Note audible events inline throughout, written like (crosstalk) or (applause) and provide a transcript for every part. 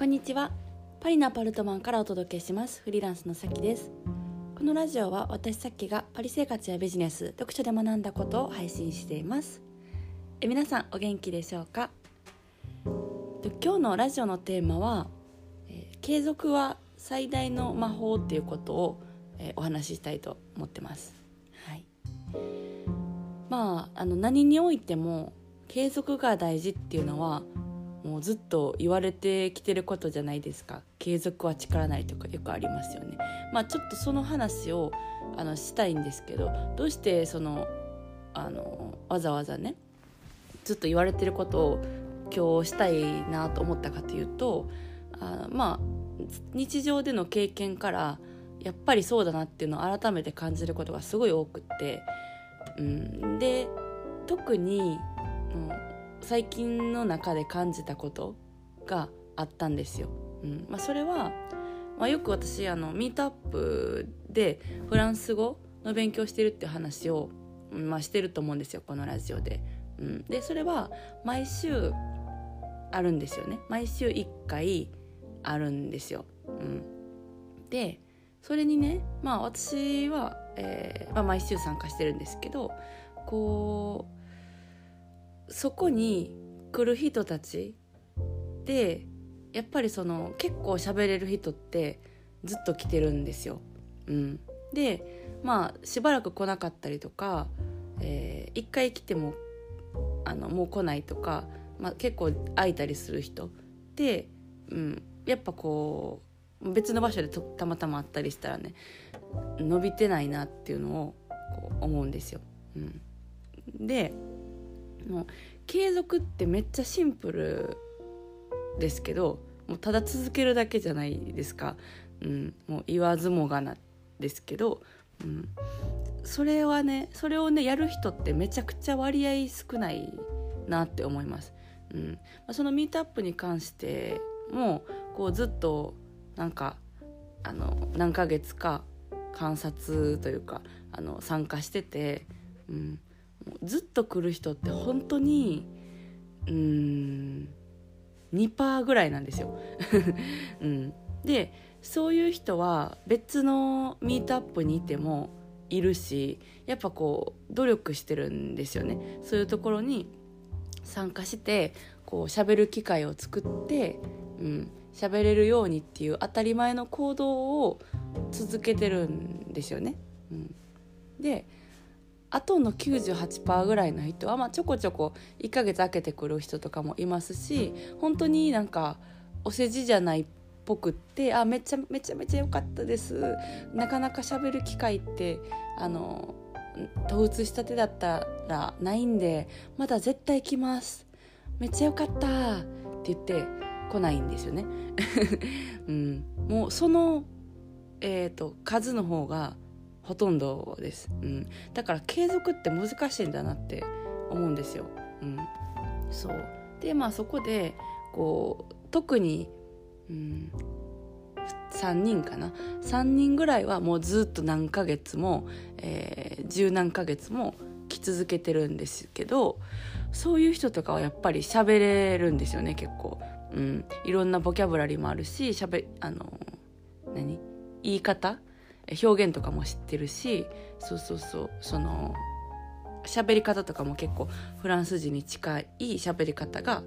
こんにちは。パリのアパルトマンからお届けします。フリーランスのさきです。このラジオは私さっきがパリ生活やビジネス読書で学んだことを配信しています。え皆さんお元気でしょうか？今日のラジオのテーマは、えー、継続は最大の魔法っていうことを、えー、お話ししたいと思ってます。はい。まああの何においても継続が大事っていうのはもうずっと言われてきてることじゃないですか。継続は力ないとかよくありますよね。まあちょっとその話をあのしたいんですけどどうしてそのあのわざわざねずっと言われてることを今日したいなと思ったかというとあまあ日常での経験からやっぱりそうだなっていうのを改めて感じることがすごい多くって、うん、で特に、うん最近の中で感じたことがあったんですよ。うんまあ、それは、まあ、よく私あのミートアップでフランス語の勉強してるっていう話を、まあ、してると思うんですよこのラジオで。うん、でそれは毎週あるんですよね毎週1回あるんですよ。うん、でそれにねまあ私は、えーまあ、毎週参加してるんですけどこうそこに来る人たちでやっぱりその結構喋れる人ってずっと来てるんですよ。うん、でまあしばらく来なかったりとか、えー、一回来てもあのもう来ないとか、まあ、結構空いたりする人で、うん、やっぱこう別の場所でたまたま会ったりしたらね伸びてないなっていうのをこう思うんですよ。うん、でもう継続ってめっちゃシンプルですけどもうただ続けるだけじゃないですか、うん、もう言わずもがなですけど、うん、それはねそれをねやる人ってめちゃくちゃ割合少ないなって思います。うん、そのミートアップに関してもこうずっとなんかあの何ヶ月か観察というかあの参加してて、うん、ずっと来る人って本当にうん2%ぐらいなんですよ。(laughs) うん、でそういう人は別のミートアップにいてもいるしやっぱこう努力してるんですよね。そういうところに参加してこう喋る機会を作って、うん、喋れるようにっていう当たり前の行動を続けてるんですよね。うん、であとの98%ぐらいの人は、まあ、ちょこちょこ1ヶ月空けてくる人とかもいますし本当になんかお世辞じゃないっぽくってあめちゃめちゃめちゃ良かったです。なかなか喋る機会ってあの統一したてだったらないんでまだ絶対来ます。めっちゃ良かったって言って来ないんですよね、(laughs) うん、もうその、えーと数の方がほとんどです、うん、だから継続って難しいんだなって思うんですよ。うん、そう。でまあそこでこう特に、うん、3人かな。3人ぐらいはもうずっと何ヶ月も、えー、十何ヶ月も来続けてるんですけどそういう人とかはやっぱり喋れるんですよね結構、うん、いろんなボキャブラリーもあるししゃべあの何？言い方？表現とかも知ってるしそうそうそうその喋り方とかも結構フランス人に近い喋り方が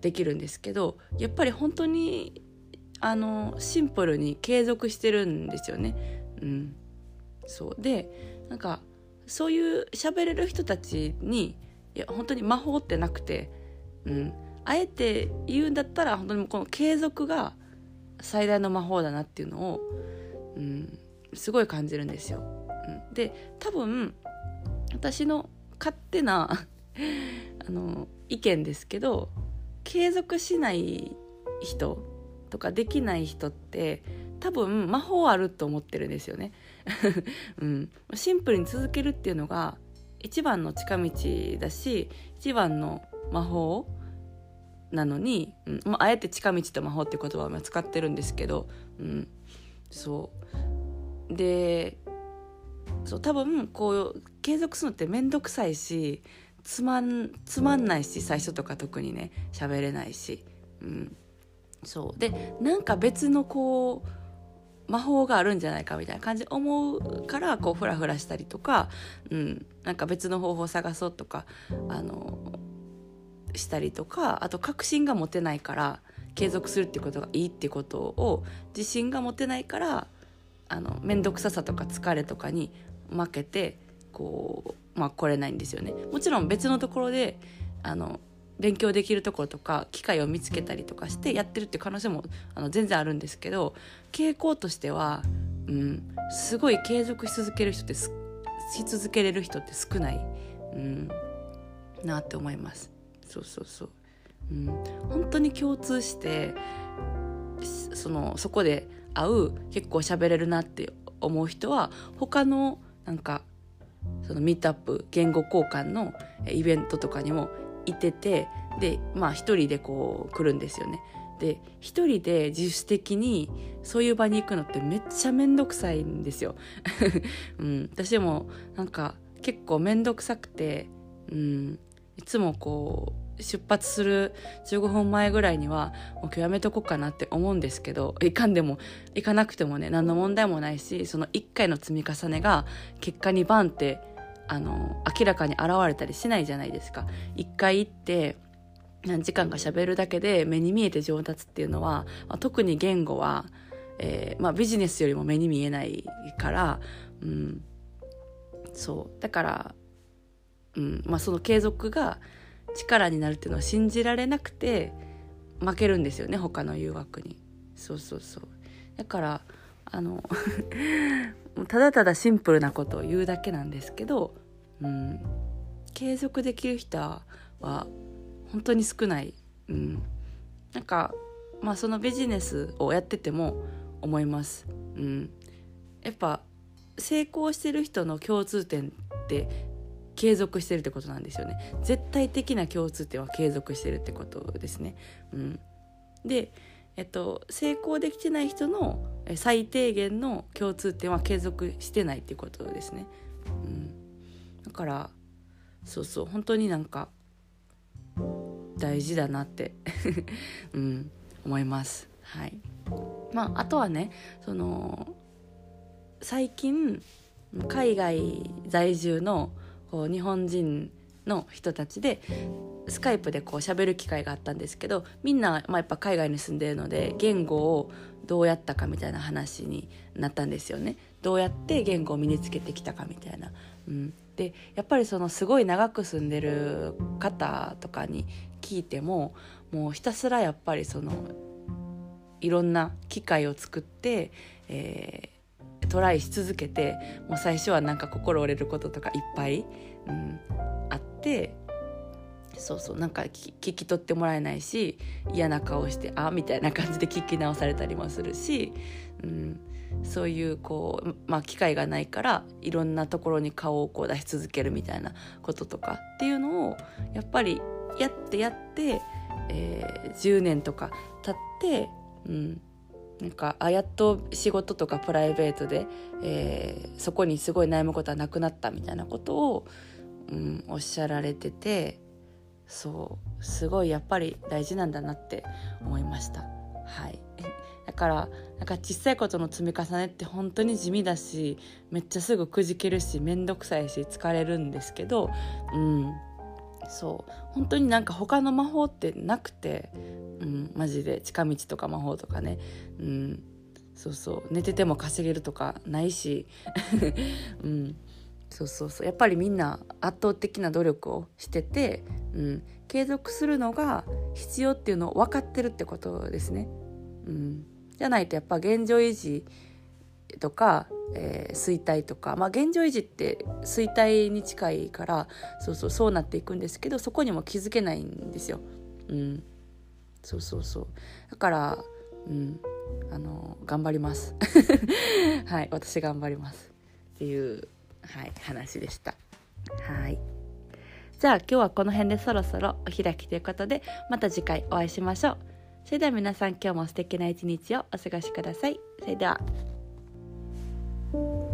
できるんですけどやっぱり本当にあのシンプルに継続してるんですよね。うん、そう。でなんかそういう喋れる人たちにいや本当に魔法ってなくて、うん、あえて言うんだったら本当にこの継続が最大の魔法だなっていうのを、うん、すごい感じるんですよ。うん、で多分私の勝手な (laughs) あの意見ですけど継続しない人とかできない人って多分魔法あると思ってるんですよね。(laughs) うん、シンプルに続けるっていうのが一番の近道だし一番の魔法なのに、うん。まあ、えて近道と魔法って言葉を使ってるんですけど、うん、そう。でそう多分こう継続するのって面倒くさいしつまんつまんないし最初とか特にね喋れないし、うん、そう。でなんか別のこう魔法があるんじゃないかみたいな感じで思うからこうフラフラしたりとか、うん、なんか別の方法探そうとかあのしたりとかあと確信が持てないから継続するっていうことがいいっていうことを自信が持てないからあの面倒くささとか疲れとかに負けてこう、まあ、来れないんですよね。もちろん別のところであの勉強できるところとか機会を見つけたりとかしてやってるっていう可能性もあの全然あるんですけど傾向としては、うん、すごい継続し続ける人ってし続けれる人って少ない、うん、なって思います。そうそうそう、うん、本当に共通してそのそこで会う結構喋れるなって思う人は他のなんかそのミートアップ言語交換のイベントとかにもいててでまあ一人でこう来るんですよね。で一人で自主的にそういう場に行くのってめっちゃ面倒くさいんですよ。(laughs) うん、私もなんか結構面倒くさくて、うん、いつもこう出発する15分前ぐらいにはもう今日やめとこうかなって思うんですけどいかんでも行かなくてもね何の問題もないしその1回の積み重ねが結果にバンってあの明らかに現れたりしないじゃないですか。一回行って何時間か喋るだけで目に見えて上達っていうのは、まあ、特に言語は、えーまあ、ビジネスよりも目に見えないから、うん、そう。だから、うん。まあ、その継続が力になるっていうのは信じられなくて負けるんですよね他の誘惑に。そうそうそう。だからあの (laughs) ただただシンプルなことを言うだけなんですけど、うん、継続できる人は本当に少ない、うん、なんかまあそのビジネスをやってても思います、うん、やっぱ成功してる人の共通点って継続してるってことなんですよね。絶対的な共通点は継続してるってことですね、うん、でえっと、成功できてない人の最低限の共通点は継続してないっていうことですね。うん、だからそうそう本当になんか大事だなって (laughs) うん、思います。はい、まああとはねその最近海外在住のこう日本人の人たちでスカイプでこう喋る機会があったんですけどみんな、まあ、やっぱ海外に住んでるので言語をどうやったかみたいな話になったんですよねどうやって言語を身につけてきたかみたいな。うん、でやっぱりそのすごい長く住んでる方とかに聞いてももうひたすらやっぱりそのいろんな機会を作って、えー、トライし続けてもう最初はなんか心折れることとかいっぱい、うん、あってそうそうなんか聞き取ってもらえないし嫌な顔して「あ」みたいな感じで聞き直されたりもするし、うん、そういうこう、まあ、機会がないからいろんなところに顔をこう出し続けるみたいなこととかっていうのをやっぱりやってやって、えー、10年とか経って、うん、なんかあやっと仕事とかプライベートで、えー、そこにすごい悩むことはなくなったみたいなことを、うん、おっしゃられてて。そうすごいやっぱり大事なんだなって思いましたはい (laughs) だからなんか小さいことの積み重ねって本当に地味だしめっちゃすぐくじけるし面倒くさいし疲れるんですけどうんそう。本当になんか他の魔法ってなくて、うん、マジで。近道とか魔法とかね、うん、そうそう。寝てても稼げるとかないし、(laughs) うん、そうそうそう。やっぱりみんな圧倒的な努力をしてて、うん、継続するのが必要っていうのを分かってるってことですね。うん、じゃないとやっぱ現状維持とか、えー、衰退とか、まあ、現状維持って衰退に近いからそうそうそうなっていくんですけどそこにも気づけないんですよ。うん、そうそうそうだから、うん、あの頑張ります (laughs) はい私頑張りますっていうはい、話でした。はい。じゃあ今日はこの辺でそろそろお開きということでまた次回お会いしましょう。それでは皆さん今日も素敵な一日をお過ごしください。それでは。Thank you.